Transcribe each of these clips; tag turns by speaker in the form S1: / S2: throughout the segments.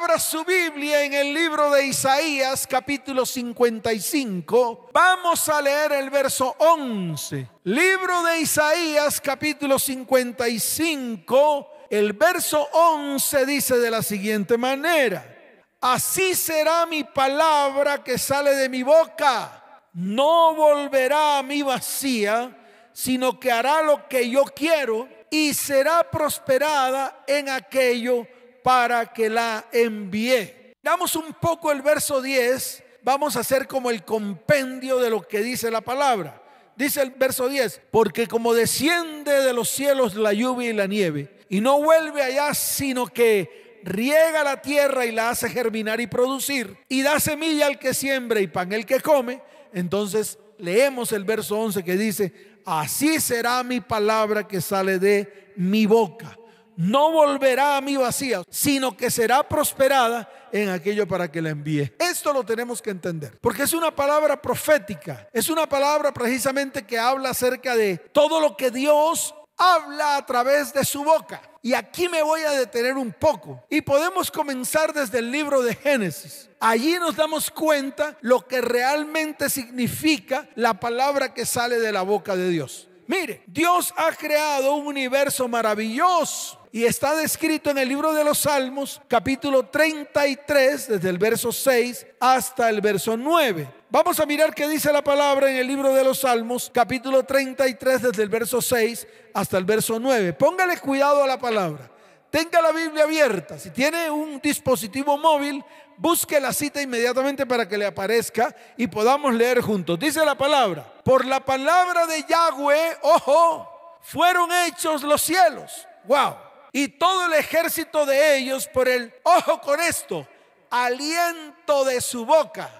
S1: abra su Biblia en el libro de Isaías capítulo 55. Vamos a leer el verso 11. Libro de Isaías capítulo 55. El verso 11 dice de la siguiente manera. Así será mi palabra que sale de mi boca. No volverá a mí vacía, sino que hará lo que yo quiero y será prosperada en aquello para que la envíe. Damos un poco el verso 10, vamos a hacer como el compendio de lo que dice la palabra. Dice el verso 10, porque como desciende de los cielos la lluvia y la nieve, y no vuelve allá, sino que riega la tierra y la hace germinar y producir, y da semilla al que siembra y pan al que come, entonces leemos el verso 11 que dice, así será mi palabra que sale de mi boca no volverá a mí vacía, sino que será prosperada en aquello para que la envíe. Esto lo tenemos que entender, porque es una palabra profética, es una palabra precisamente que habla acerca de todo lo que Dios habla a través de su boca. Y aquí me voy a detener un poco. Y podemos comenzar desde el libro de Génesis. Allí nos damos cuenta lo que realmente significa la palabra que sale de la boca de Dios. Mire, Dios ha creado un universo maravilloso y está descrito en el libro de los Salmos, capítulo 33, desde el verso 6 hasta el verso 9. Vamos a mirar qué dice la palabra en el libro de los Salmos, capítulo 33, desde el verso 6 hasta el verso 9. Póngale cuidado a la palabra. Tenga la Biblia abierta. Si tiene un dispositivo móvil, busque la cita inmediatamente para que le aparezca y podamos leer juntos. Dice la palabra, por la palabra de Yahweh, ojo, fueron hechos los cielos. Wow y todo el ejército de ellos por el, ojo con esto, aliento de su boca,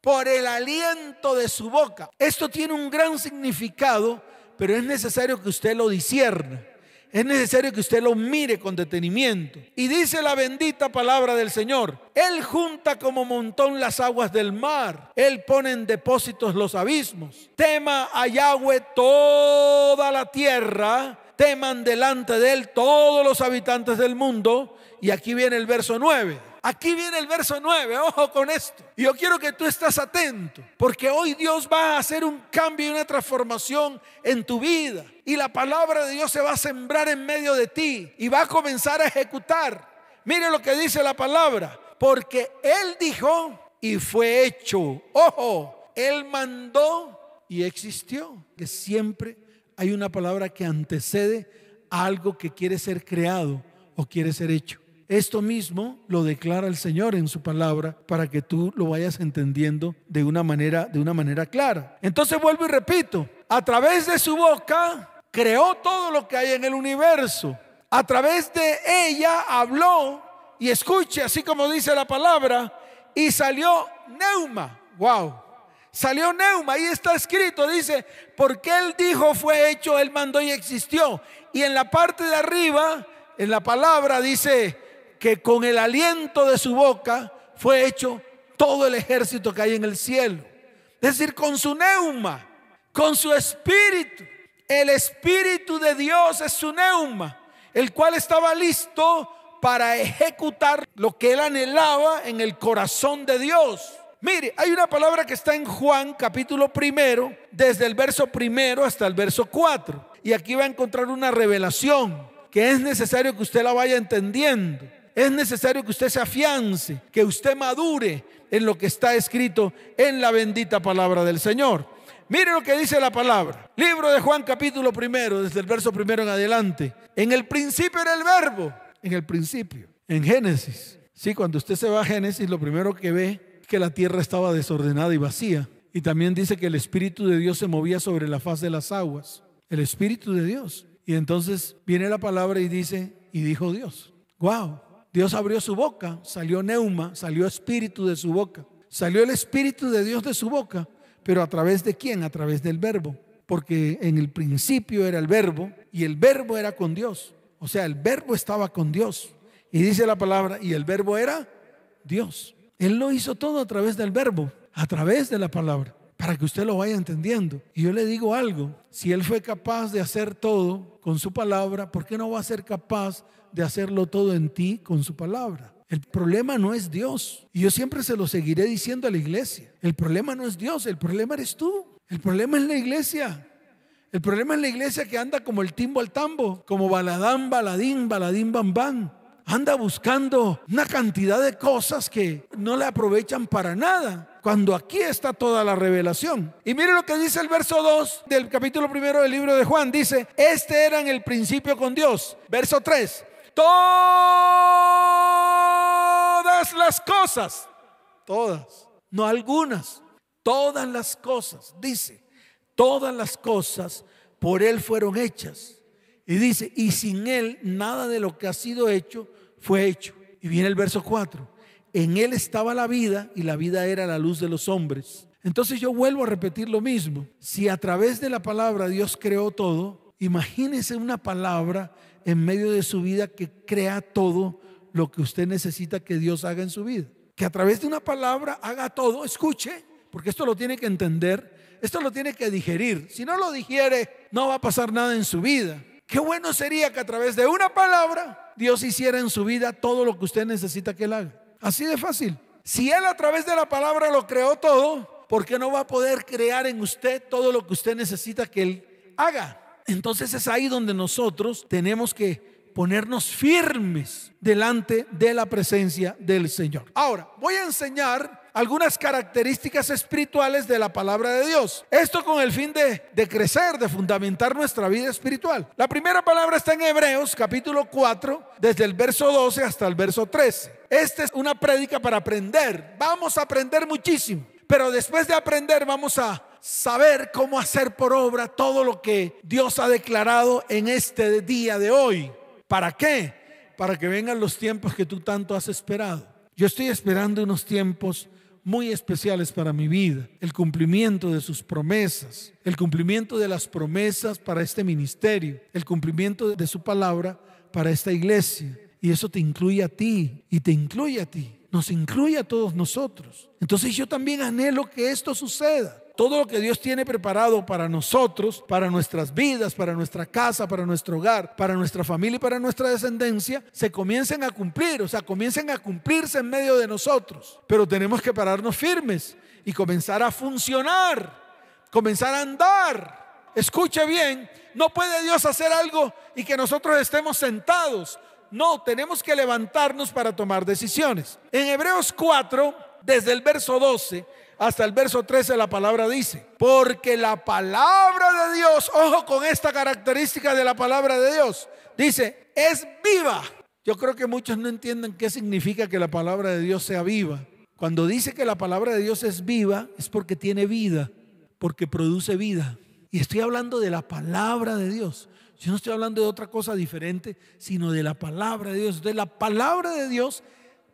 S1: por el aliento de su boca. Esto tiene un gran significado, pero es necesario que usted lo disierna. Es necesario que usted lo mire con detenimiento. Y dice la bendita palabra del Señor. Él junta como montón las aguas del mar. Él pone en depósitos los abismos. Tema a Yahweh toda la tierra teman delante de él todos los habitantes del mundo. Y aquí viene el verso 9. Aquí viene el verso 9, ojo con esto. Y yo quiero que tú estés atento, porque hoy Dios va a hacer un cambio y una transformación en tu vida. Y la palabra de Dios se va a sembrar en medio de ti y va a comenzar a ejecutar. Mire lo que dice la palabra, porque Él dijo y fue hecho. Ojo, Él mandó y existió, que siempre hay una palabra que antecede a algo que quiere ser creado o quiere ser hecho. Esto mismo lo declara el Señor en su palabra para que tú lo vayas entendiendo de una manera de una manera clara. Entonces vuelvo y repito, a través de su boca creó todo lo que hay en el universo. A través de ella habló y escuche así como dice la palabra y salió neuma. Wow. Salió Neuma, ahí está escrito, dice, porque él dijo fue hecho, él mandó y existió. Y en la parte de arriba, en la palabra, dice que con el aliento de su boca fue hecho todo el ejército que hay en el cielo. Es decir, con su neuma, con su espíritu. El espíritu de Dios es su neuma, el cual estaba listo para ejecutar lo que él anhelaba en el corazón de Dios. Mire, hay una palabra que está en Juan capítulo primero, desde el verso primero hasta el verso cuatro. Y aquí va a encontrar una revelación que es necesario que usted la vaya entendiendo. Es necesario que usted se afiance, que usted madure en lo que está escrito en la bendita palabra del Señor. Mire lo que dice la palabra. Libro de Juan capítulo primero, desde el verso primero en adelante. En el principio era el verbo. En el principio. En Génesis. Sí, cuando usted se va a Génesis, lo primero que ve que la tierra estaba desordenada y vacía. Y también dice que el Espíritu de Dios se movía sobre la faz de las aguas. El Espíritu de Dios. Y entonces viene la palabra y dice, y dijo Dios, wow, Dios abrió su boca, salió neuma, salió espíritu de su boca. Salió el Espíritu de Dios de su boca, pero a través de quién? A través del verbo. Porque en el principio era el verbo y el verbo era con Dios. O sea, el verbo estaba con Dios. Y dice la palabra, y el verbo era Dios. Él lo hizo todo a través del verbo, a través de la palabra, para que usted lo vaya entendiendo. Y yo le digo algo, si Él fue capaz de hacer todo con su palabra, ¿por qué no va a ser capaz de hacerlo todo en ti con su palabra? El problema no es Dios. Y yo siempre se lo seguiré diciendo a la iglesia. El problema no es Dios, el problema eres tú. El problema es la iglesia. El problema es la iglesia que anda como el timbo al tambo, como baladán, baladín, baladín, bam, bam. Anda buscando una cantidad de cosas que no le aprovechan para nada. Cuando aquí está toda la revelación. Y mire lo que dice el verso 2 del capítulo primero del libro de Juan. Dice, este era en el principio con Dios. Verso 3. Todas las cosas, todas, no algunas, todas las cosas, dice, todas las cosas por Él fueron hechas. Y dice, y sin Él nada de lo que ha sido hecho fue hecho. Y viene el verso 4. En Él estaba la vida y la vida era la luz de los hombres. Entonces yo vuelvo a repetir lo mismo. Si a través de la palabra Dios creó todo, imagínese una palabra en medio de su vida que crea todo lo que usted necesita que Dios haga en su vida. Que a través de una palabra haga todo, escuche, porque esto lo tiene que entender, esto lo tiene que digerir. Si no lo digiere, no va a pasar nada en su vida. Qué bueno sería que a través de una palabra Dios hiciera en su vida todo lo que usted necesita que Él haga. Así de fácil. Si Él a través de la palabra lo creó todo, ¿por qué no va a poder crear en usted todo lo que usted necesita que Él haga? Entonces es ahí donde nosotros tenemos que ponernos firmes delante de la presencia del Señor. Ahora, voy a enseñar algunas características espirituales de la palabra de Dios. Esto con el fin de, crecer, de fundamentar nuestra vida espiritual. La primera palabra está en Hebreos capítulo 4, desde el verso 12 hasta el verso 13. Esta es una prédica para aprender. Vamos a aprender muchísimo. Pero después de aprender vamos a saber cómo hacer por obra todo lo que Dios ha declarado en este día de hoy. ¿Para qué? Para que vengan los tiempos que tú tanto has esperado. Yo estoy esperando unos tiempos muy especiales para mi vida. El cumplimiento de sus promesas, el cumplimiento de las promesas para este ministerio, el cumplimiento de su palabra para esta iglesia. Y eso te incluye a ti y te incluye a ti. Nos incluye a todos nosotros. Entonces yo también anhelo que esto suceda todo lo que Dios tiene preparado para nosotros, para nuestras vidas, para nuestra casa, para nuestro hogar, para nuestra familia y para nuestra descendencia, se comiencen a cumplir, o sea, comiencen a cumplirse en medio de nosotros. Pero tenemos que pararnos firmes y comenzar a funcionar, comenzar a andar. Escuche bien, no puede Dios hacer algo y que nosotros estemos sentados. No, tenemos que levantarnos para tomar decisiones. En Hebreos 4, desde el verso 12, hasta el verso 13 la palabra dice, porque la palabra de Dios, ojo con esta característica de la palabra de Dios, dice, es viva. Yo creo que muchos no entienden qué significa que la palabra de Dios sea viva. Cuando dice que la palabra de Dios es viva, es porque tiene vida, porque produce vida. Y estoy hablando de la palabra de Dios. Yo no estoy hablando de otra cosa diferente, sino de la palabra de Dios. Entonces la palabra de Dios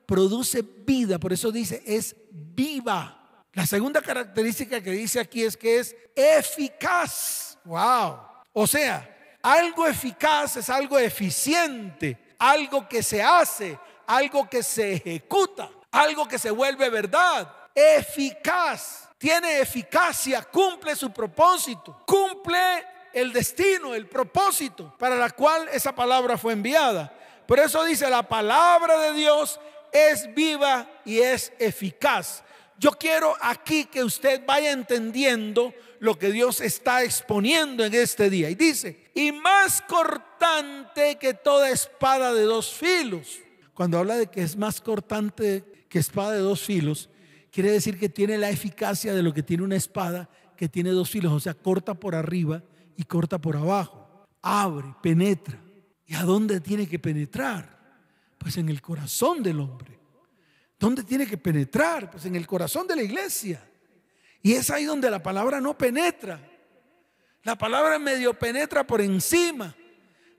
S1: produce vida, por eso dice, es viva. La segunda característica que dice aquí es que es eficaz. Wow. O sea, algo eficaz es algo eficiente, algo que se hace, algo que se ejecuta, algo que se vuelve verdad. Eficaz. Tiene eficacia, cumple su propósito, cumple el destino, el propósito para la cual esa palabra fue enviada. Por eso dice, la palabra de Dios es viva y es eficaz. Yo quiero aquí que usted vaya entendiendo lo que Dios está exponiendo en este día. Y dice, y más cortante que toda espada de dos filos. Cuando habla de que es más cortante que espada de dos filos, quiere decir que tiene la eficacia de lo que tiene una espada que tiene dos filos, o sea, corta por arriba y corta por abajo. Abre, penetra. ¿Y a dónde tiene que penetrar? Pues en el corazón del hombre. ¿Dónde tiene que penetrar? Pues en el corazón de la iglesia. Y es ahí donde la palabra no penetra. La palabra medio penetra por encima.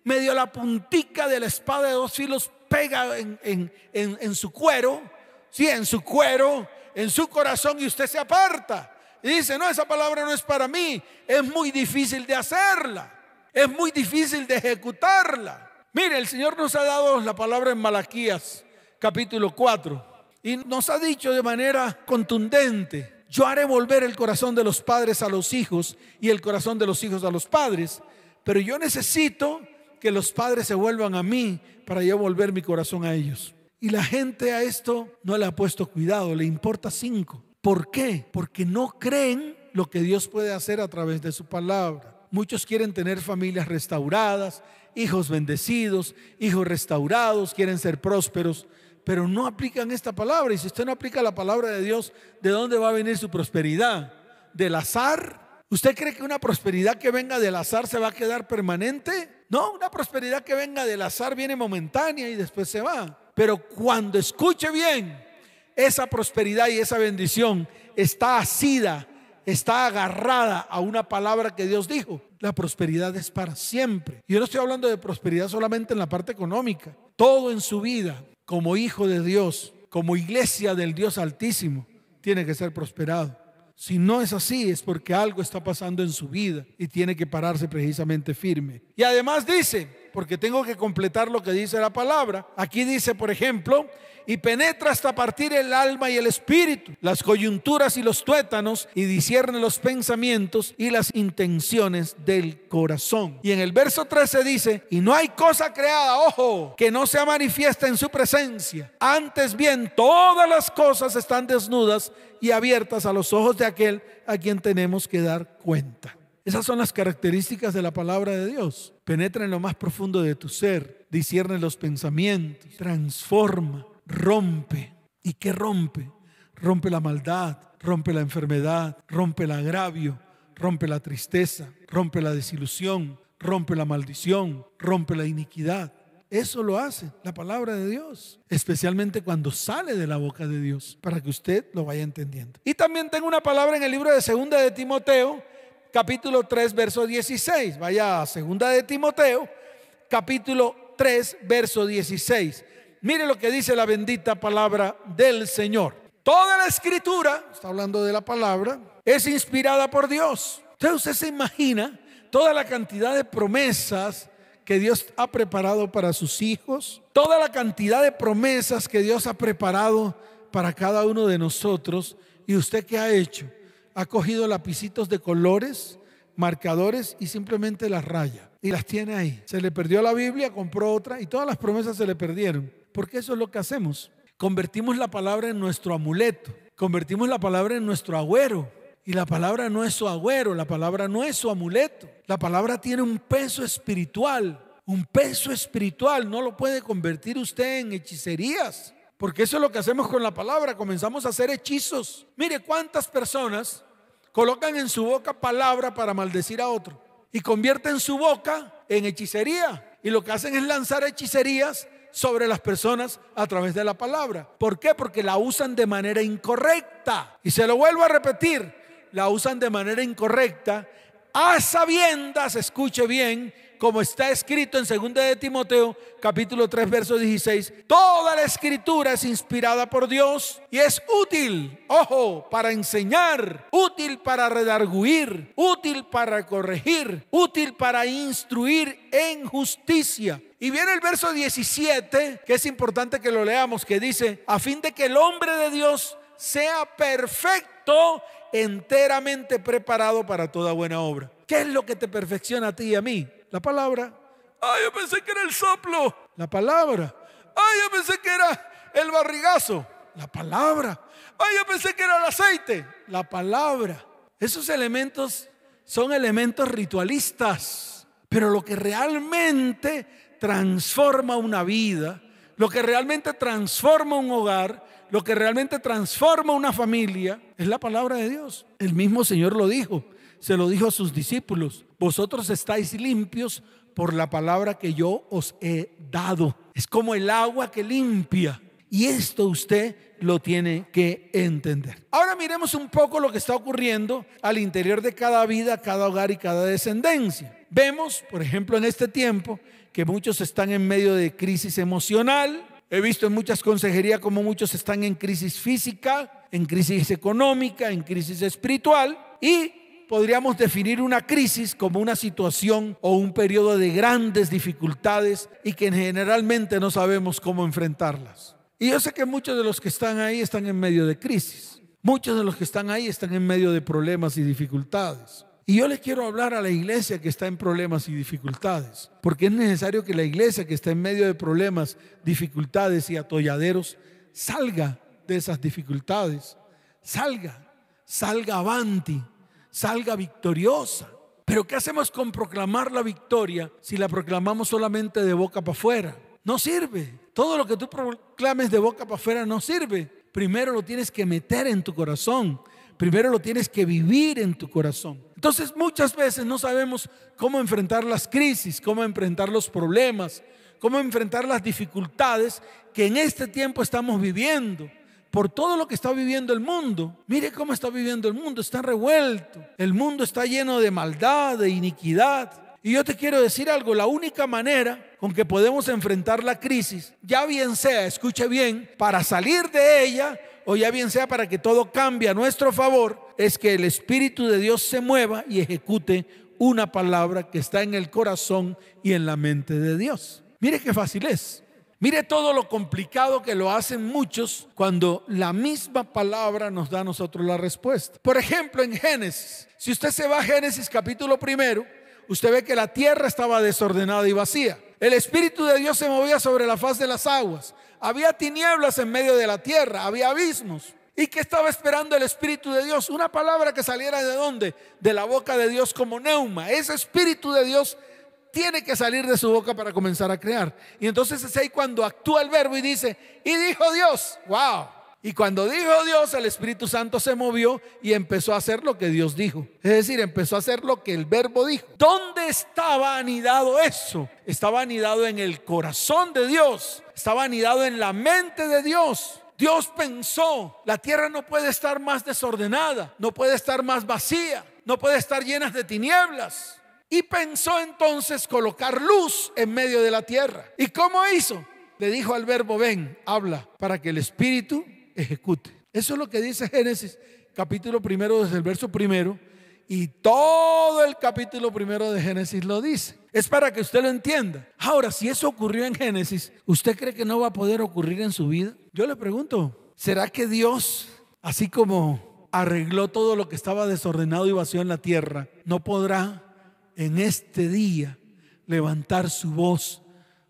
S1: Medio la puntica de la espada de dos filos pega en, su cuero. Sí, en su cuero, en su corazón y usted se aparta. Y dice, no, esa palabra no es para mí. Es muy difícil de hacerla. Es muy difícil de ejecutarla. Mire, el Señor nos ha dado la palabra en Malaquías, capítulo 4. Y nos ha dicho de manera contundente, yo haré volver el corazón de los padres a los hijos y el corazón de los hijos a los padres, pero yo necesito que los padres se vuelvan a mí para yo volver mi corazón a ellos. Y la gente a esto no le ha puesto cuidado, le importa cinco. ¿Por qué? Porque no creen lo que Dios puede hacer a través de su palabra. Muchos quieren tener familias restauradas, hijos bendecidos, hijos restaurados, quieren ser prósperos, pero no aplican esta palabra. Y si usted no aplica la palabra de Dios, ¿de dónde va a venir su prosperidad? ¿Del azar? ¿Usted cree que una prosperidad que venga del azar se va a quedar permanente? No, una prosperidad que venga del azar viene momentánea y después se va. Pero cuando escuche bien, esa prosperidad y esa bendición está asida, está agarrada a una palabra que Dios dijo. La prosperidad es para siempre. Yo no estoy hablando de prosperidad solamente en la parte económica. Todo en su vida, como hijo de Dios, como iglesia del Dios Altísimo, tiene que ser prosperado. Si no es así, es porque algo está pasando en su vida y tiene que pararse precisamente firme. Y además dice, porque tengo que completar lo que dice la palabra, aquí dice, por ejemplo, y penetra hasta partir el alma y el espíritu, las coyunturas y los tuétanos, y discierne los pensamientos y las intenciones del corazón. Y en el verso 13 dice, y no hay cosa creada, ojo, que no sea manifiesta en su presencia. Antes bien, todas las cosas están desnudas y abiertas a los ojos de aquel a quien tenemos que dar cuenta. Esas son las características de la palabra de Dios. Penetra en lo más profundo de tu ser, discierne los pensamientos, transforma, rompe. ¿Y qué rompe? Rompe la maldad, rompe la enfermedad, rompe el agravio, rompe la tristeza, rompe la desilusión, rompe la maldición, rompe la iniquidad. Eso lo hace la palabra de Dios, especialmente cuando sale de la boca de Dios, para que usted lo vaya entendiendo. Y también tengo una palabra en el libro de Segunda de Timoteo, capítulo 3, verso 16. Vaya a Segunda de Timoteo, capítulo 3, verso 16. Mire lo que dice la bendita palabra del Señor. Toda la escritura, está hablando de la palabra, es inspirada por Dios. Entonces usted se imagina toda la cantidad de promesas que Dios ha preparado para sus hijos, toda la cantidad de promesas que Dios ha preparado para cada uno de nosotros. ¿Y usted qué ha hecho? Ha cogido lapicitos de colores, marcadores y simplemente las raya. Y las tiene ahí. Se le perdió la Biblia, compró otra y todas las promesas se le perdieron. Porque eso es lo que hacemos. Convertimos la palabra en nuestro amuleto, convertimos la palabra en nuestro agüero. Y la palabra no es su agüero, la palabra no es su amuleto. La palabra tiene un peso espiritual, un peso espiritual. No lo puede convertir usted en hechicerías. Porque eso es lo que hacemos con la palabra, comenzamos a hacer hechizos. Mire cuántas personas colocan en su boca palabra para maldecir a otro y convierten su boca en hechicería. Y lo que hacen es lanzar hechicerías sobre las personas a través de la palabra. ¿Por qué? Porque la usan de manera incorrecta. Y se lo vuelvo a repetir, la usan de manera incorrecta a sabiendas, escuche bien, como está escrito en 2 de Timoteo, capítulo 3, verso 16, toda la escritura es inspirada por Dios y es útil, ojo, para enseñar, útil para redarguir, útil para corregir, útil para instruir en justicia. Y viene el verso 17, que es importante que lo leamos, que dice, a fin de que el hombre de Dios sea perfecto, enteramente preparado para toda buena obra. ¿Qué es lo que te perfecciona a ti y a mí? La palabra. Ay, yo pensé que era el soplo. La palabra. Ay, yo pensé que era el barrigazo. La palabra. Ay, yo pensé que era el aceite. La palabra. Esos elementos son elementos ritualistas. Pero lo que realmente transforma una vida, lo que realmente transforma un hogar, lo que realmente transforma una familia, es la palabra de Dios. El mismo Señor lo dijo se lo dijo a sus discípulos, vosotros estáis limpios por la palabra que yo os he dado. Es como el agua que limpia. Y esto usted lo tiene que entender. Ahora miremos un poco lo que está ocurriendo al interior de cada vida, cada hogar y cada descendencia. Vemos, por ejemplo, en este tiempo que muchos están en medio de crisis emocional. He visto en muchas consejerías como muchos están en crisis física, en crisis económica, en crisis espiritual. Y podríamos definir una crisis como una situación o un periodo de grandes dificultades y que generalmente no sabemos cómo enfrentarlas. Y yo sé que muchos de los que están ahí están en medio de crisis. Muchos de los que están ahí están en medio de problemas y dificultades. Y yo le quiero hablar a la iglesia que está en problemas y dificultades, porque es necesario que la iglesia que está en medio de problemas, dificultades y atolladeros salga de esas dificultades, salga, salga avanti, salga victoriosa. Pero ¿qué hacemos con proclamar la victoria si la proclamamos solamente de boca para afuera? No sirve. Todo lo que tú proclames de boca para afuera no sirve. Primero lo tienes que meter en tu corazón. Primero lo tienes que vivir en tu corazón. Entonces muchas veces no sabemos cómo enfrentar las crisis, cómo enfrentar los problemas, cómo enfrentar las dificultades que en este tiempo estamos viviendo. Por todo lo que está viviendo el mundo. Mire cómo está viviendo el mundo. Está revuelto. El mundo está lleno de maldad, de iniquidad. Y yo te quiero decir algo. La única manera con que podemos enfrentar la crisis, ya bien sea, escuche bien, para salir de ella o ya bien sea para que todo cambie a nuestro favor, es que el Espíritu de Dios se mueva y ejecute una palabra que está en el corazón y en la mente de Dios. Mire qué fácil es. Mire todo lo complicado que lo hacen muchos cuando la misma palabra nos da a nosotros la respuesta. Por ejemplo, en Génesis, si usted se va a Génesis capítulo primero, usted ve que la tierra estaba desordenada y vacía. El Espíritu de Dios se movía sobre la faz de las aguas. Había tinieblas en medio de la tierra, había abismos. ¿Y qué estaba esperando el Espíritu de Dios? Una palabra que saliera de dónde? De la boca de Dios como neuma. Ese Espíritu de Dios tiene que salir de su boca para comenzar a crear. Y entonces es ahí cuando actúa el verbo y dice, y dijo Dios, wow. Y cuando dijo Dios, el Espíritu Santo se movió y empezó a hacer lo que Dios dijo. Es decir, empezó a hacer lo que el verbo dijo. ¿Dónde estaba anidado eso? Estaba anidado en el corazón de Dios. Estaba anidado en la mente de Dios. Dios pensó, la tierra no puede estar más desordenada, no puede estar más vacía, no puede estar llena de tinieblas. Y pensó entonces colocar luz en medio de la tierra. ¿Y cómo hizo? Le dijo al verbo, ven, habla, para que el Espíritu ejecute. Eso es lo que dice Génesis capítulo primero desde el verso primero. Y todo el capítulo primero de Génesis lo dice. Es para que usted lo entienda. Ahora, si eso ocurrió en Génesis, ¿usted cree que no va a poder ocurrir en su vida? Yo le pregunto, ¿será que Dios, así como arregló todo lo que estaba desordenado y vacío en la tierra, no podrá en este día levantar su voz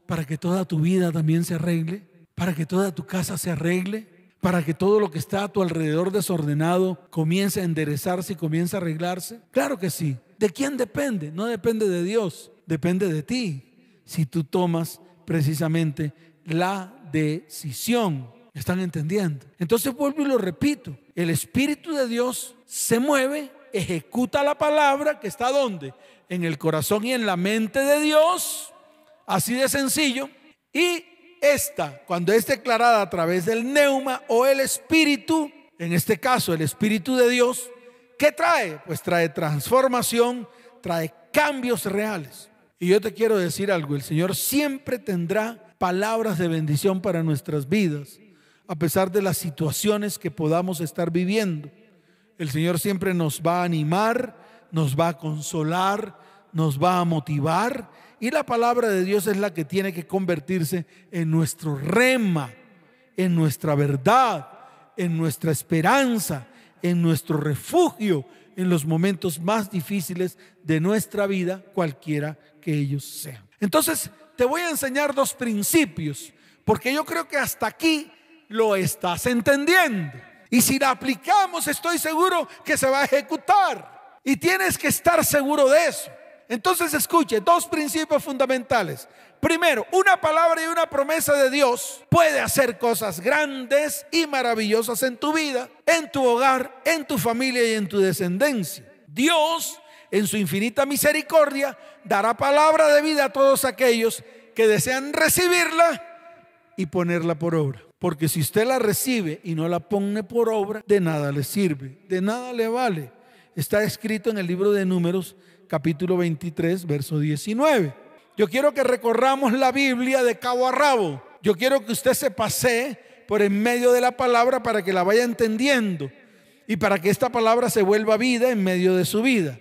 S1: para que toda tu vida también se arregle? ¿Para que toda tu casa se arregle? para que todo lo que está a tu alrededor desordenado comience a enderezarse y comience a arreglarse? Claro que sí. ¿De quién depende? No depende de Dios, depende de ti. Si tú tomas precisamente la decisión. ¿Están entendiendo? Entonces vuelvo y lo repito. El Espíritu de Dios se mueve, ejecuta la palabra que está donde? En el corazón y en la mente de Dios. Así de sencillo. Y esta, cuando es declarada a través del neuma o el espíritu, en este caso el espíritu de Dios, ¿qué trae? Pues trae transformación, trae cambios reales. Y yo te quiero decir algo, el Señor siempre tendrá palabras de bendición para nuestras vidas, a pesar de las situaciones que podamos estar viviendo. El Señor siempre nos va a animar, nos va a consolar, nos va a motivar y la palabra de Dios es la que tiene que convertirse en nuestro rema, en nuestra verdad, en nuestra esperanza, en nuestro refugio en los momentos más difíciles de nuestra vida, cualquiera que ellos sean. Entonces, te voy a enseñar dos principios, porque yo creo que hasta aquí lo estás entendiendo. Y si la aplicamos, estoy seguro que se va a ejecutar. Y tienes que estar seguro de eso. Entonces escuche, dos principios fundamentales. Primero, una palabra y una promesa de Dios puede hacer cosas grandes y maravillosas en tu vida, en tu hogar, en tu familia y en tu descendencia. Dios, en su infinita misericordia, dará palabra de vida a todos aquellos que desean recibirla y ponerla por obra. Porque si usted la recibe y no la pone por obra, de nada le sirve, de nada le vale. Está escrito en el libro de números capítulo 23, verso 19. Yo quiero que recorramos la Biblia de cabo a rabo. Yo quiero que usted se pase por en medio de la palabra para que la vaya entendiendo y para que esta palabra se vuelva vida en medio de su vida.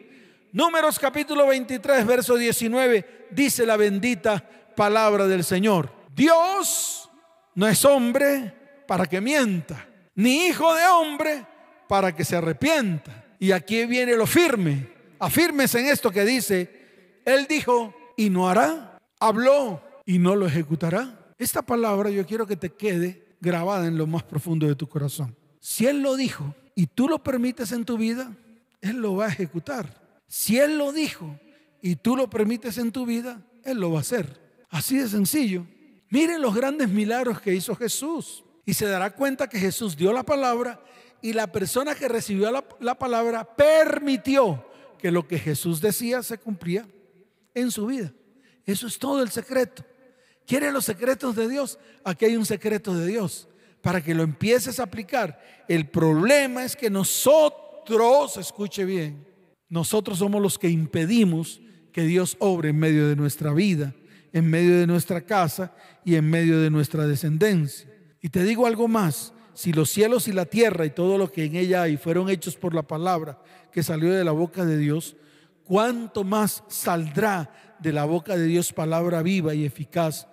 S1: Números capítulo 23, verso 19, dice la bendita palabra del Señor. Dios no es hombre para que mienta, ni hijo de hombre para que se arrepienta. Y aquí viene lo firme Afírmese en esto que dice, Él dijo y no hará, habló y no lo ejecutará. Esta palabra yo quiero que te quede grabada en lo más profundo de tu corazón. Si Él lo dijo y tú lo permites en tu vida, Él lo va a ejecutar. Si Él lo dijo y tú lo permites en tu vida, Él lo va a hacer. Así de sencillo. Miren los grandes milagros que hizo Jesús. Y se dará cuenta que Jesús dio la palabra y la persona que recibió la, la, palabra permitió que lo que Jesús decía se cumplía en su vida. Eso es todo el secreto. ¿Quiere los secretos de Dios? Aquí hay un secreto de Dios para que lo empieces a aplicar. El problema es que nosotros, escuche bien, nosotros somos los que impedimos que Dios obre en medio de nuestra vida, en medio de nuestra casa y en medio de nuestra descendencia. Y te digo algo más, si los cielos y la tierra y todo lo que en ella hay fueron hechos por la palabra que salió de la boca de Dios, ¿cuánto más saldrá de la boca de Dios palabra viva y eficaz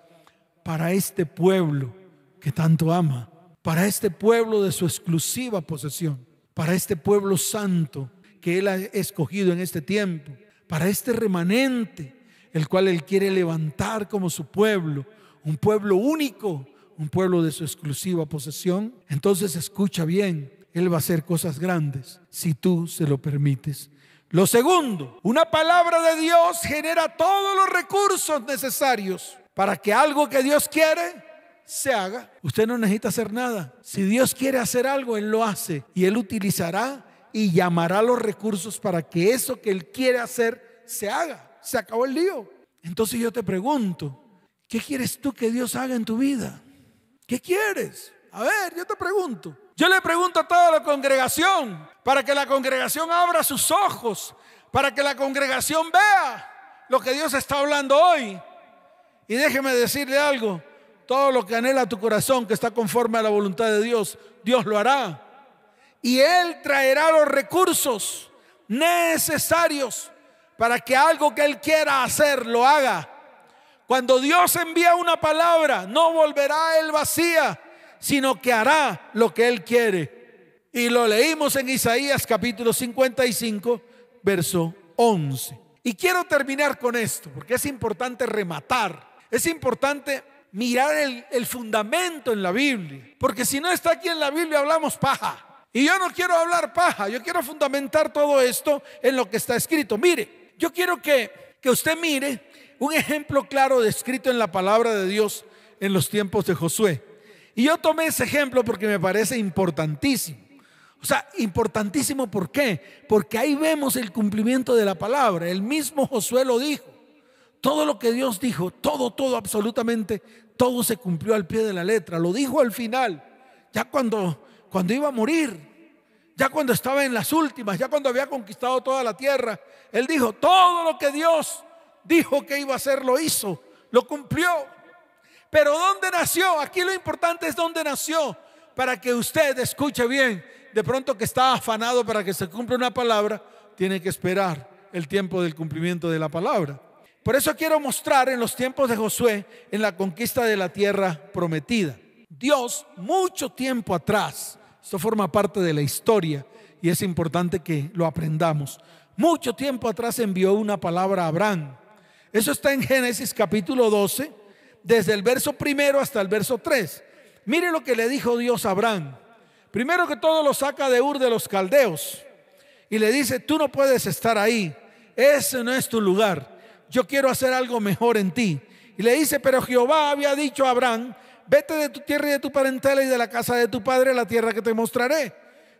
S1: para este pueblo que tanto ama, para este pueblo de su exclusiva posesión, para este pueblo santo que Él ha escogido en este tiempo, para este remanente, el cual Él quiere levantar como su pueblo, un pueblo único, un pueblo de su exclusiva posesión. Entonces escucha bien, Él va a hacer cosas grandes si tú se lo permites. Lo segundo, una palabra de Dios genera todos los recursos necesarios para que algo que Dios quiere se haga. Usted no necesita hacer nada. Si Dios quiere hacer algo, Él lo hace y Él utilizará y llamará los recursos para que eso que Él quiere hacer se haga. Se acabó el lío. Entonces yo te pregunto, ¿qué quieres tú que Dios haga en tu vida? ¿Qué quieres? A ver, yo te pregunto. Yo le pregunto a toda la congregación para que la congregación abra sus ojos, para que la congregación vea lo que Dios está hablando hoy. Y déjeme decirle algo, todo lo que anhela tu corazón que está conforme a la voluntad de Dios, Dios lo hará. Y Él traerá los recursos necesarios para que algo que Él quiera hacer lo haga. Cuando Dios envía una palabra, no volverá a Él vacía, sino que hará lo que Él quiere. Y lo leímos en Isaías capítulo 55, verso 11. Y quiero terminar con esto, porque es importante rematar es importante mirar el, fundamento en la Biblia, porque si no está aquí en la Biblia hablamos paja. Y yo no quiero hablar paja, yo quiero fundamentar todo esto en lo que está escrito. Mire, yo quiero que, que usted mire un ejemplo claro descrito en la palabra de Dios en los tiempos de Josué. Y yo tomé ese ejemplo porque me parece importantísimo. O sea, importantísimo ¿por qué? Porque ahí vemos el cumplimiento de la palabra. El mismo Josué lo dijo. Todo lo que Dios dijo, todo, todo, absolutamente, todo se cumplió al pie de la letra. Lo dijo al final, ya cuando, cuando iba a morir, ya cuando estaba en las últimas, ya cuando había conquistado toda la tierra. Él dijo, todo lo que Dios dijo que iba a hacer, lo hizo, lo cumplió. Pero ¿dónde nació? Aquí lo importante es dónde nació, para que usted escuche bien. De pronto que está afanado para que se cumpla una palabra, tiene que esperar el tiempo del cumplimiento de la palabra. Por eso quiero mostrar en los tiempos de Josué, en la conquista de la tierra prometida. Dios, mucho tiempo atrás, esto forma parte de la historia y es importante que lo aprendamos. Mucho tiempo atrás envió una palabra a Abraham. Eso está en Génesis capítulo 12, desde el verso primero hasta el verso 3. Mire lo que le dijo Dios a Abraham. Primero que todo lo saca de Ur de los Caldeos y le dice, tú no puedes estar ahí, ese no es tu lugar yo quiero hacer algo mejor en ti. Y le dice, pero Jehová había dicho a Abraham, vete de tu tierra y de tu parentela y de la casa de tu padre a la tierra que te mostraré.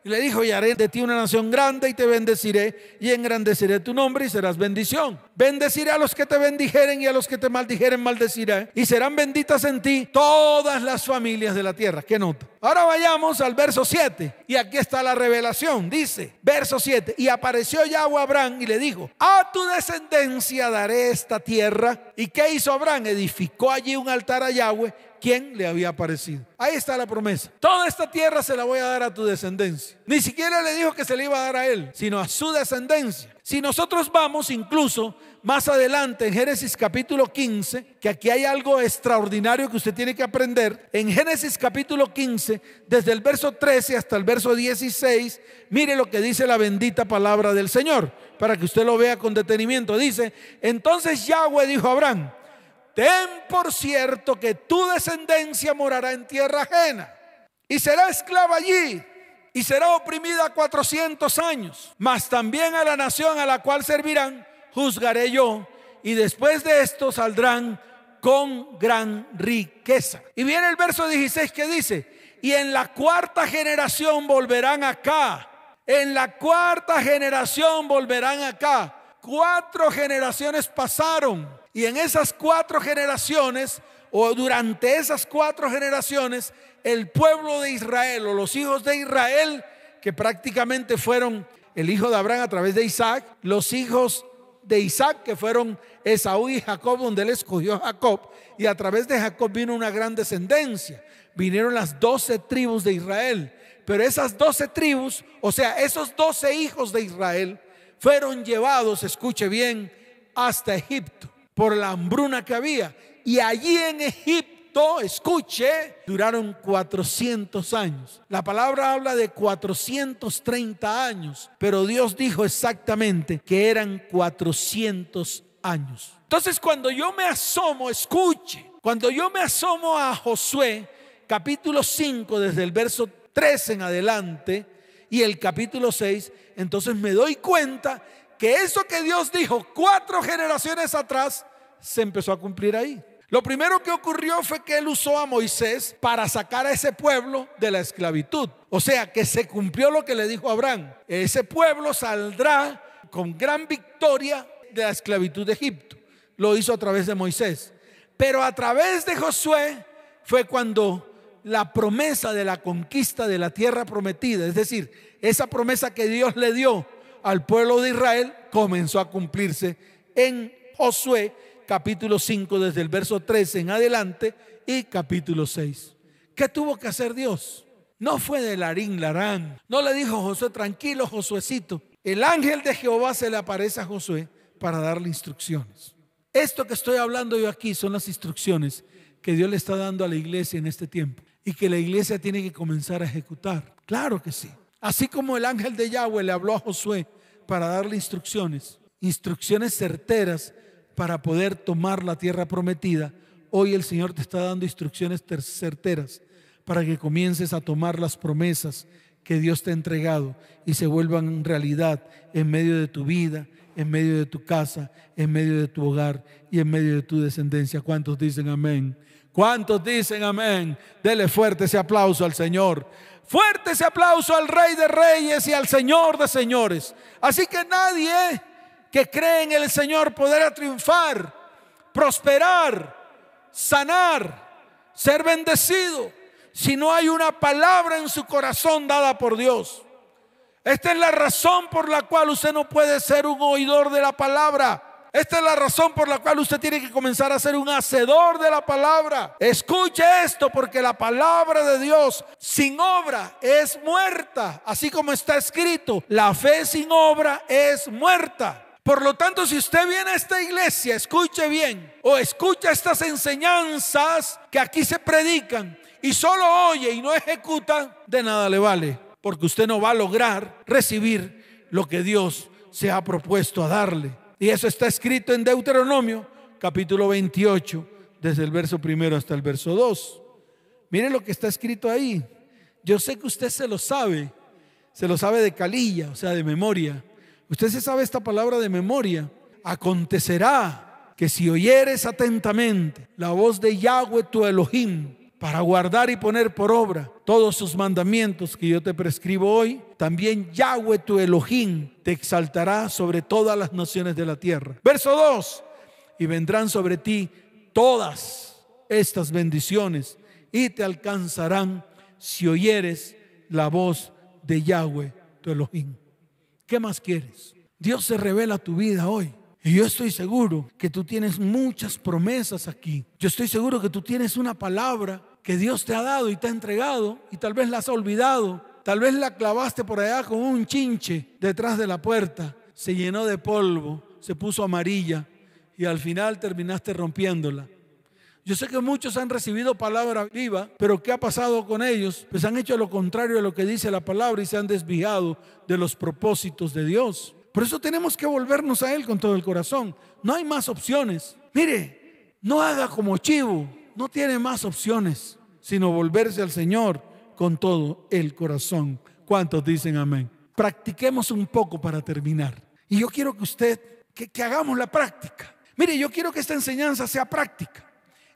S1: Y le dijo, y haré de ti una nación grande y te bendeciré y engrandeceré tu nombre y serás bendición. Bendeciré a los que te bendijeren y a los que te maldijeren maldeciré. Y serán benditas en ti todas las familias de la tierra. ¿Qué nota? Ahora vayamos al verso 7. Y aquí está la revelación. Dice, verso 7. Y apareció Yahweh a Abraham y le dijo, a tu descendencia daré esta tierra. ¿Y qué hizo Abraham? Edificó allí un altar a Yahweh quién le había aparecido. Ahí está la promesa. Toda esta tierra se la voy a dar a tu descendencia. Ni siquiera le dijo que se le iba a dar a él, sino a su descendencia. Si nosotros vamos incluso más adelante en Génesis capítulo 15, que aquí hay algo extraordinario que usted tiene que aprender, en Génesis capítulo 15, desde el verso 13 hasta el verso 16, mire lo que dice la bendita palabra del Señor. para que usted lo vea con detenimiento. Dice, entonces Yahweh dijo a Abraham, ten por cierto que tu descendencia morará en tierra ajena y será esclava allí y será oprimida 400 años. Mas también a la nación a la cual servirán, juzgaré yo, y después de esto saldrán con gran riqueza. Y viene el verso 16 que dice, y en la cuarta generación volverán acá. En la cuarta generación volverán acá. Cuatro generaciones pasaron. Y en esas cuatro generaciones, o durante esas cuatro generaciones, el pueblo de Israel o los hijos de Israel, que prácticamente fueron el hijo de Abraham a través de Isaac, los hijos de Isaac, que fueron Esaú y Jacob, donde él escogió a Jacob, y a través de Jacob vino una gran descendencia. Vinieron las doce tribus de Israel, pero esas doce tribus, o sea, esos doce hijos de Israel, fueron llevados, escuche bien, hasta Egipto por la hambruna que había. Y allí en Egipto escuche, duraron 400 años. La palabra habla de 430 años, pero Dios dijo exactamente que eran 400 años. Entonces cuando yo me asomo, escuche, cuando yo me asomo a Josué, capítulo 5, desde el verso 3 en adelante, y el capítulo 6, entonces me doy cuenta que eso que Dios dijo cuatro generaciones atrás, se empezó a cumplir ahí. Lo primero que ocurrió fue que él usó a Moisés para sacar a ese pueblo de la esclavitud. O sea, que se cumplió lo que le dijo Abraham. Ese pueblo saldrá con gran victoria de la esclavitud de Egipto. Lo hizo a través de Moisés. Pero a través de Josué fue cuando la promesa de la conquista de la tierra prometida, es decir, esa promesa que Dios le dio al pueblo de Israel, comenzó a cumplirse en Josué capítulo 5 desde el verso 13 en adelante y capítulo 6. ¿Qué tuvo que hacer Dios? No fue de Larín Larán. No le dijo Josué, tranquilo Josuecito. El ángel de Jehová se le aparece a Josué para darle instrucciones. Esto que estoy hablando yo aquí son las instrucciones que Dios le está dando a la iglesia en este tiempo y que la iglesia tiene que comenzar a ejecutar. Claro que sí. Así como el ángel de Yahweh le habló a Josué para darle instrucciones, instrucciones certeras para poder tomar la tierra prometida, hoy el Señor te está dando instrucciones certeras para que comiences a tomar las promesas que Dios te ha entregado y se vuelvan realidad en medio de tu vida, en medio de tu casa, en medio de tu hogar y en medio de tu descendencia. ¿Cuántos dicen amén? ¿Cuántos dicen amén? Dele fuerte ese aplauso al Señor. Fuerte ese aplauso al Rey de Reyes y al Señor de Señores. Así que nadie que cree en el Señor podrá triunfar, prosperar, sanar, ser bendecido, si no hay una palabra en su corazón dada por Dios. Esta es la razón por la cual usted no puede ser un oidor de la palabra. Esta es la razón por la cual usted tiene que comenzar a ser un hacedor de la palabra. Escuche esto porque la palabra de Dios sin obra es muerta. Así como está escrito, la fe sin obra es muerta. Por lo tanto, si usted viene a esta iglesia, escuche bien, o escucha estas enseñanzas que aquí se predican y solo oye y no ejecuta, de nada le vale, porque usted no va a lograr recibir lo que Dios se ha propuesto a darle. Y eso está escrito en Deuteronomio, capítulo 28, desde el verso primero hasta el verso 2. Mire lo que está escrito ahí. Yo sé que usted se lo sabe, se lo sabe de calilla, o sea, de memoria. Usted se sabe esta palabra de memoria. Acontecerá que si oyeres atentamente la voz de Yahweh tu Elohim para guardar y poner por obra todos sus mandamientos que yo te prescribo hoy, también Yahweh tu Elohim te exaltará sobre todas las naciones de la tierra. Verso 2. Y vendrán sobre ti todas estas bendiciones y te alcanzarán si oyeres la voz de Yahweh tu Elohim. ¿Qué más quieres? Dios se revela tu vida hoy. Y yo estoy seguro que tú tienes muchas promesas aquí. Yo estoy seguro que tú tienes una palabra que Dios te ha dado y te ha entregado y tal vez la has olvidado. Tal vez la clavaste por allá con un chinche detrás de la puerta. Se llenó de polvo, se puso amarilla y al final terminaste rompiéndola. Yo sé que muchos han recibido palabra viva, pero ¿qué ha pasado con ellos? Pues han hecho lo contrario a lo que dice la palabra y se han desviado de los propósitos de Dios. Por eso tenemos que volvernos a Él con todo el corazón. No hay más opciones. Mire, no haga como chivo, no tiene más opciones, sino volverse al Señor con todo el corazón. ¿Cuántos dicen amén? Practiquemos un poco para terminar. Y yo quiero que usted, que, hagamos la práctica. Mire, yo quiero que esta enseñanza sea práctica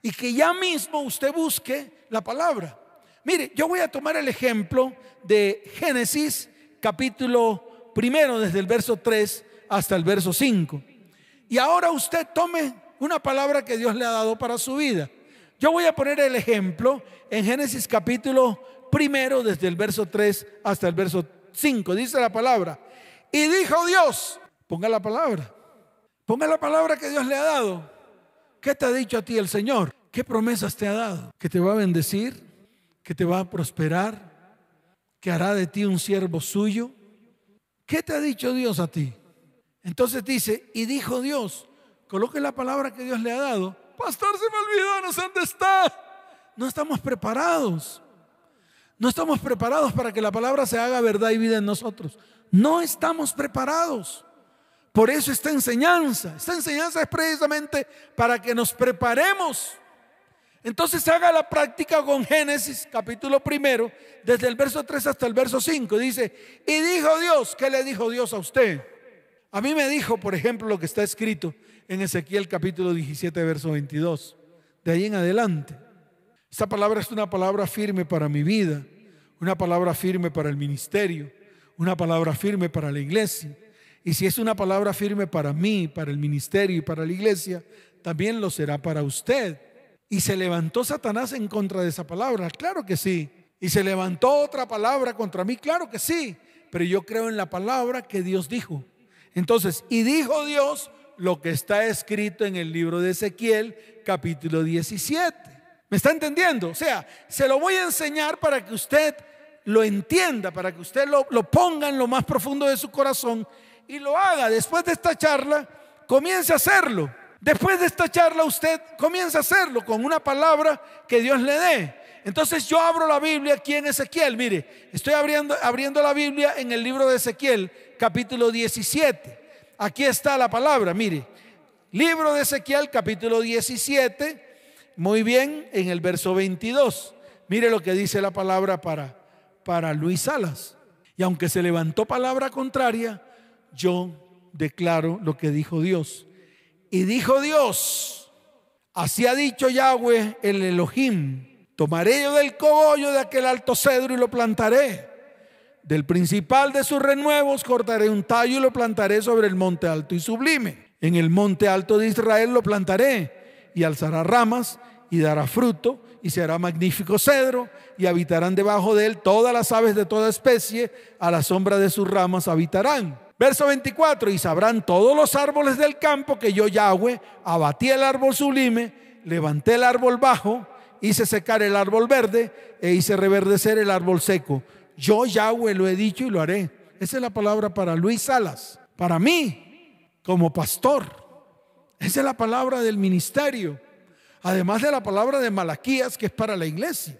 S1: y que ya mismo usted busque la palabra. Mire, yo voy a tomar el ejemplo de Génesis capítulo primero, desde el verso 3 hasta el verso 5. Y ahora usted tome una palabra que Dios le ha dado para su vida. Yo voy a poner el ejemplo en Génesis capítulo primero, desde el verso 3 hasta el verso 5. Dice la palabra. Y dijo Dios, ponga la palabra, ponga la palabra que Dios le ha dado. ¿Qué te ha dicho a ti el Señor? ¿Qué promesas te ha dado? ¿Que te va a bendecir? ¿Que te va a prosperar? ¿Que hará de ti un siervo suyo? ¿Qué te ha dicho Dios a ti? Entonces dice, y dijo Dios, coloque la palabra que Dios le ha dado. Pastor, se me olvidó, no sé dónde está. No estamos preparados. No estamos preparados para que la palabra se haga verdad y vida en nosotros. No estamos preparados. Por eso esta enseñanza, esta enseñanza es precisamente para que nos preparemos. Entonces haga la práctica con Génesis capítulo primero, desde el verso 3 hasta el verso 5. Dice, y dijo Dios, ¿qué le dijo Dios a usted? A mí me dijo, por ejemplo, lo que está escrito en Ezequiel capítulo 17, verso 22. De ahí en adelante. Esta palabra es una palabra firme para mi vida, una palabra firme para el ministerio, una palabra firme para la iglesia. Y si es una palabra firme para mí, para el ministerio y para la iglesia, también lo será para usted. Y se levantó Satanás en contra de esa palabra, claro que sí. Y se levantó otra palabra contra mí, claro que sí. Pero yo creo en la palabra que Dios dijo. Entonces, y dijo Dios lo que está escrito en el libro de Ezequiel, capítulo 17. ¿Me está entendiendo? O sea, se lo voy a enseñar para que usted lo entienda, para que usted lo, lo ponga en lo más profundo de su corazón y lo haga. Después de esta charla, comience a hacerlo. Después de esta charla usted comienza a hacerlo con una palabra que Dios le dé. Entonces yo abro la Biblia aquí en Ezequiel. Mire, estoy abriendo, abriendo la Biblia en el libro de Ezequiel, capítulo 17. Aquí está la palabra, mire. Libro de Ezequiel, capítulo 17. Muy bien, en el verso 22. Mire lo que dice la palabra para, para Luis Salas. Y aunque se levantó palabra contraria, yo declaro lo que dijo Dios. Y dijo Dios, así ha dicho Yahweh el Elohim, tomaré yo del cogollo de aquel alto cedro y lo plantaré. Del principal de sus renuevos cortaré un tallo y lo plantaré sobre el monte alto y sublime. En el monte alto de Israel lo plantaré y alzará ramas y dará fruto y se hará magnífico cedro y habitarán debajo de él todas las aves de toda especie, a la sombra de sus ramas habitarán. Verso 24, y sabrán todos los árboles del campo que yo Yahweh abatí el árbol sublime, levanté el árbol bajo, hice secar el árbol verde e hice reverdecer el árbol seco. Yo Yahweh lo he dicho y lo haré. Esa es la palabra para Luis Salas, para mí como pastor. Esa es la palabra del ministerio. Además de la palabra de Malaquías, que es para la iglesia,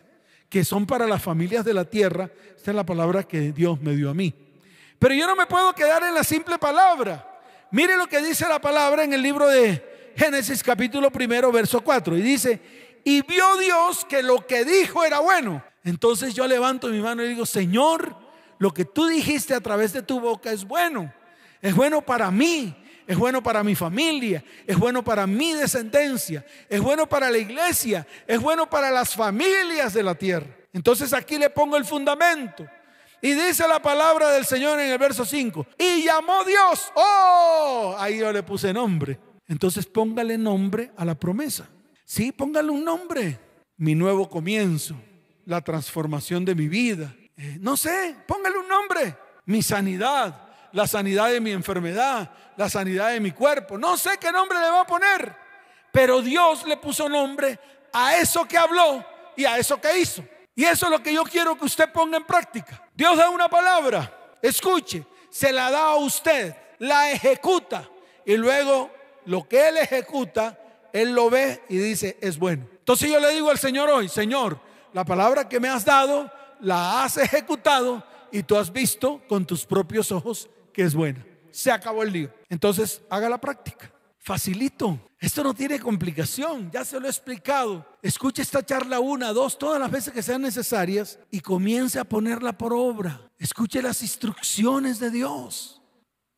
S1: que son para las familias de la tierra. Esta es la palabra que Dios me dio a mí. Pero yo no me puedo quedar en la simple palabra. Mire lo que dice la palabra en el libro de Génesis capítulo primero, verso 4. Y dice, y vio Dios que lo que dijo era bueno. Entonces yo levanto mi mano y digo, Señor, lo que tú dijiste a través de tu boca es bueno. Es bueno para mí, es bueno para mi familia, es bueno para mi descendencia, es bueno para la iglesia, es bueno para las familias de la tierra. Entonces aquí le pongo el fundamento. Y dice la palabra del Señor en el verso 5. Y llamó Dios. Oh, ahí yo le puse nombre. Entonces póngale nombre a la promesa. Sí, póngale un nombre. Mi nuevo comienzo, la transformación de mi vida. Eh, no sé, póngale un nombre. Mi sanidad, la sanidad de mi enfermedad, la sanidad de mi cuerpo. No sé qué nombre le va a poner. Pero Dios le puso nombre a eso que habló y a eso que hizo. Y eso es lo que yo quiero que usted ponga en práctica. Dios da una palabra, escuche, se la da a usted, la ejecuta y luego lo que Él ejecuta, Él lo ve y dice, es bueno. Entonces yo le digo al Señor hoy, Señor, la palabra que me has dado, la has ejecutado y tú has visto con tus propios ojos que es buena. Se acabó el lío. Entonces, haga la práctica. Facilito. Esto no tiene complicación, ya se lo he explicado. Escuche esta charla una, dos, todas las veces que sean necesarias y comience a ponerla por obra. Escuche las instrucciones de Dios.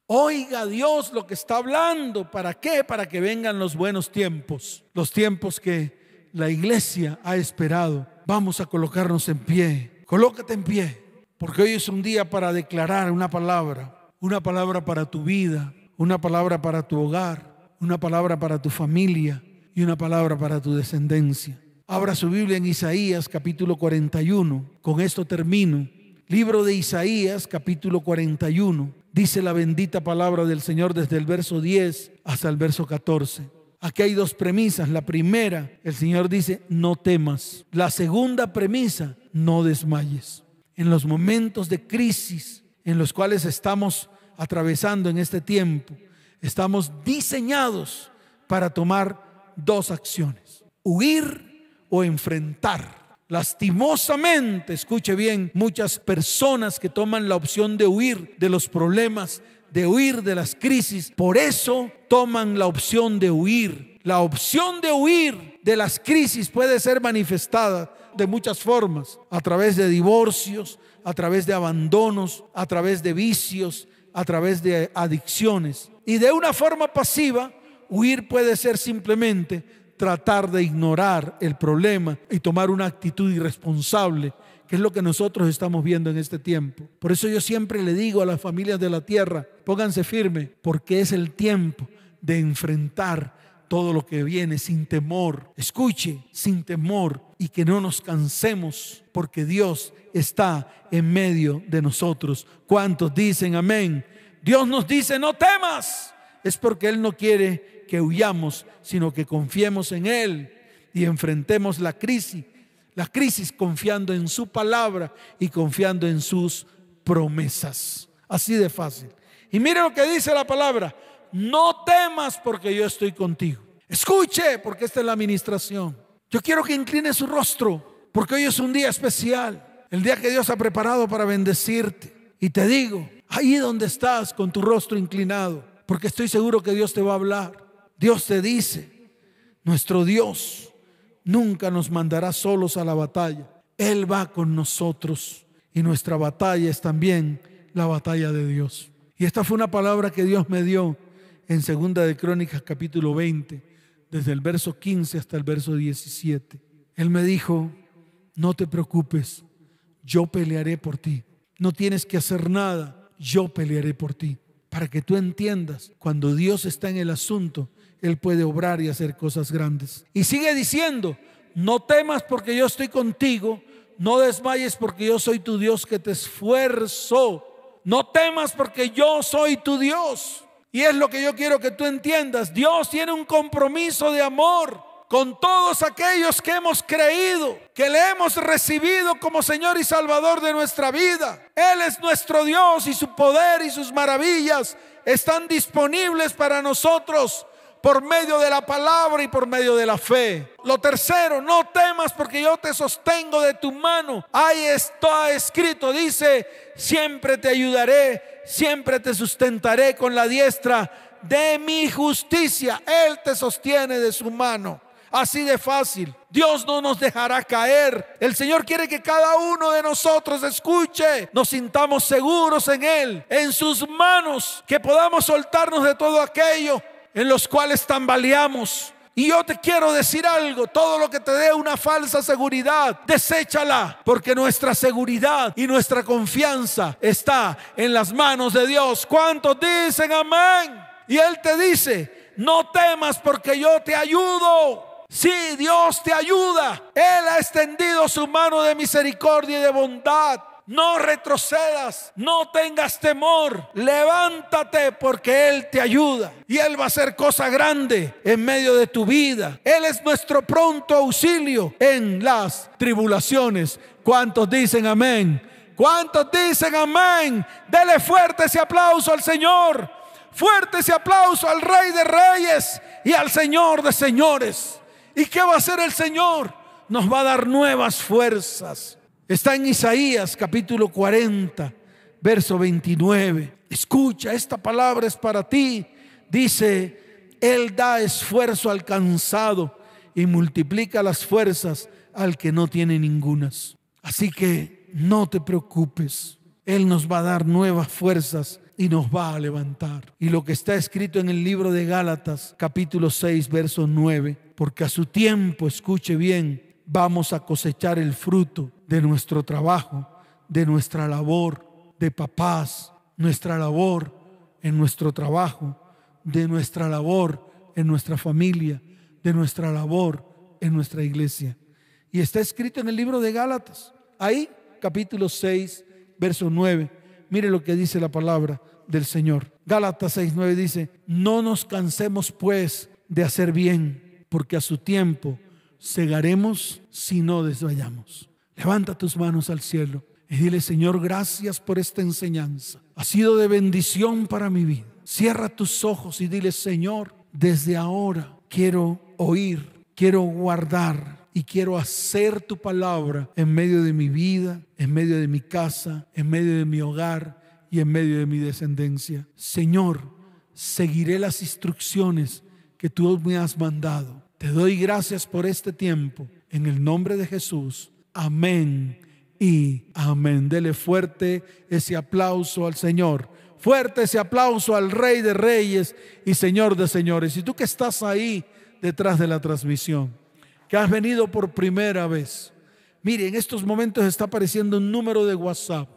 S1: Oiga Dios lo que está hablando. ¿Para qué? Para que vengan los buenos tiempos. Los tiempos que la iglesia ha esperado. Vamos a colocarnos en pie. Colócate en pie. Porque hoy es un día para declarar una palabra. Una palabra para tu vida. Una palabra para tu hogar una palabra para tu familia y una palabra para tu descendencia. Abra su Biblia en Isaías capítulo 41. Con esto termino. Libro de Isaías capítulo 41. Dice la bendita palabra del Señor desde el verso 10 hasta el verso 14. Aquí hay dos premisas. La primera, el Señor dice, no temas. La segunda premisa, no desmayes. En los momentos de crisis en los cuales estamos atravesando en este tiempo, estamos diseñados para tomar dos acciones, huir o enfrentar. Lastimosamente, escuche bien, muchas personas que toman la opción de huir de los problemas, de huir de las crisis, por eso toman la opción de huir. La opción de huir de las crisis puede ser manifestada de muchas formas, a través de divorcios, a través de abandonos, a través de vicios, a través de adicciones. Y de una forma pasiva, huir puede ser simplemente tratar de ignorar el problema y tomar una actitud irresponsable, que es lo que nosotros estamos viendo en este tiempo. Por eso yo siempre le digo a las familias de la tierra, pónganse firme, porque es el tiempo de enfrentar todo lo que viene sin temor. Escuche, sin temor y que no nos cansemos porque Dios está en medio de nosotros. ¿Cuántos dicen amén? Dios nos dice, no temas. Es porque Él no quiere que huyamos, sino que confiemos en Él y enfrentemos la crisis. La crisis confiando en su palabra y confiando en sus promesas. Así de fácil. Y mire lo que dice la palabra no temas porque yo estoy contigo. Escuche porque esta es la administración. Yo quiero que incline su rostro porque hoy es un día especial, el día que Dios ha preparado para bendecirte. Y te digo, ahí donde estás con tu rostro inclinado, porque estoy seguro que Dios te va a hablar. Dios te dice, nuestro Dios nunca nos mandará solos a la batalla. Él va con nosotros y nuestra batalla es también la batalla de Dios. Y esta fue una palabra que Dios me dio en Segunda de Crónicas capítulo 20, desde el verso 15 hasta el verso 17. Él me dijo, no te preocupes, yo pelearé por ti. No tienes que hacer nada, yo pelearé por ti. Para que tú entiendas, cuando Dios está en el asunto, Él puede obrar y hacer cosas grandes. Y sigue diciendo, no temas porque yo estoy contigo, no desmayes porque yo soy tu Dios que te esfuerzo. No temas porque yo soy tu Dios. Y es lo que yo quiero que tú entiendas. Dios tiene un compromiso de amor con todos aquellos que hemos creído, que le hemos recibido como Señor y Salvador de nuestra vida. Él es nuestro Dios y su poder y sus maravillas están disponibles para nosotros por medio de la palabra y por medio de la fe. Lo tercero, no temas porque yo te sostengo de tu mano. Ahí está escrito, dice, siempre te ayudaré, siempre te sustentaré con la diestra de mi justicia. Él te sostiene de su mano. Así de fácil. Dios no nos dejará caer. El Señor quiere que cada uno de nosotros escuche, nos sintamos seguros en Él, en sus manos, que podamos soltarnos de todo aquello en los cuales tambaleamos. Y yo te quiero decir algo, todo lo que te dé una falsa seguridad, deséchala, porque nuestra seguridad y nuestra confianza está en las manos de Dios. ¿Cuántos dicen amén? Y Él te dice, no temas porque yo te ayudo. Sí, Dios te ayuda. Él ha extendido su mano de misericordia y de bondad. No retrocedas, no tengas temor, levántate porque Él te ayuda y Él va a hacer cosa grande en medio de tu vida. Él es nuestro pronto auxilio en las tribulaciones. ¿Cuántos dicen amén? ¿Cuántos dicen amén? Dele fuerte ese aplauso al Señor, fuerte ese aplauso al Rey de Reyes y al Señor de Señores. ¿Y qué va a hacer el Señor? Nos va a dar nuevas fuerzas. Está en Isaías capítulo 40, verso 29. Escucha, esta palabra es para ti. Dice, Él da esfuerzo al cansado y multiplica las fuerzas al que no tiene ningunas. Así que no te preocupes. Él nos va a dar nuevas fuerzas y nos va a levantar. Y lo que está escrito en el libro de Gálatas, capítulo 6, verso 9, porque a su tiempo, escuche bien, vamos a cosechar el fruto de nuestro trabajo, de nuestra labor de papás, nuestra labor en nuestro trabajo, de nuestra labor en nuestra familia, de nuestra labor en nuestra iglesia. Y está escrito en el libro de Gálatas, ahí capítulo 6, verso 9. Mire lo que dice la palabra del Señor. Gálatas 6, 9 dice, no nos cansemos pues de hacer bien, porque a su tiempo segaremos si no desmayamos. Levanta tus manos al cielo y dile, Señor, gracias por esta enseñanza. Ha sido de bendición para mi vida. Cierra tus ojos y dile, Señor, desde ahora quiero oír, quiero guardar y quiero hacer tu palabra en medio de mi vida, en medio de mi casa, en medio de mi hogar y en medio de mi descendencia. Señor, seguiré las instrucciones que tú me has mandado. Te doy gracias por este tiempo. En el nombre de Jesús. Amén y amén. Dele fuerte ese aplauso al Señor. Fuerte ese aplauso al Rey de Reyes y Señor de Señores. Y tú que estás ahí detrás de la transmisión, que has venido por primera vez. Mire, en estos momentos está apareciendo un número de WhatsApp.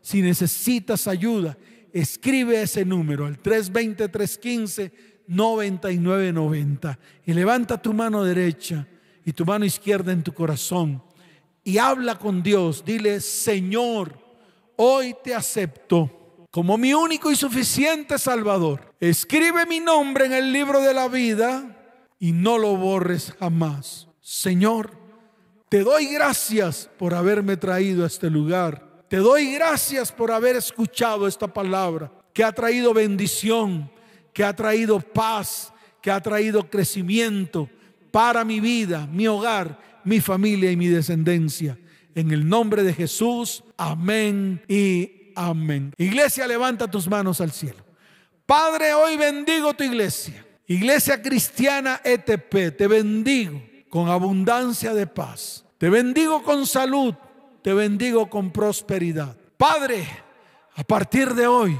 S1: Si necesitas ayuda, escribe ese número al 320-315-9990 y levanta tu mano derecha y tu mano izquierda en tu corazón y habla con Dios. Dile, Señor, hoy te acepto como mi único y suficiente Salvador. Escribe mi nombre en el libro de la vida y no lo borres jamás. Señor, te doy gracias por haberme traído a este lugar. Te doy gracias por haber escuchado esta palabra que ha traído bendición, que ha traído paz, que ha traído crecimiento para mi vida, mi hogar mi familia y mi descendencia. En el nombre de Jesús, amén y amén. Iglesia, levanta tus manos al cielo. Padre, hoy bendigo tu iglesia. Iglesia cristiana ETP, te bendigo con abundancia de paz. Te bendigo con salud. Te bendigo con prosperidad. Padre, a partir de hoy,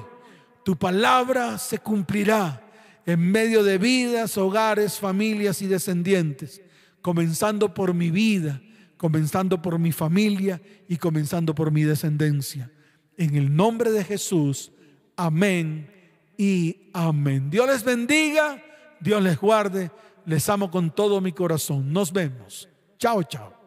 S1: tu palabra se cumplirá en medio de vidas, hogares, familias y descendientes comenzando por mi vida, comenzando por mi familia y comenzando por mi descendencia. En el nombre de Jesús, amén y amén. Dios les bendiga, Dios les guarde, les amo con todo mi corazón. Nos vemos. Chao, chao.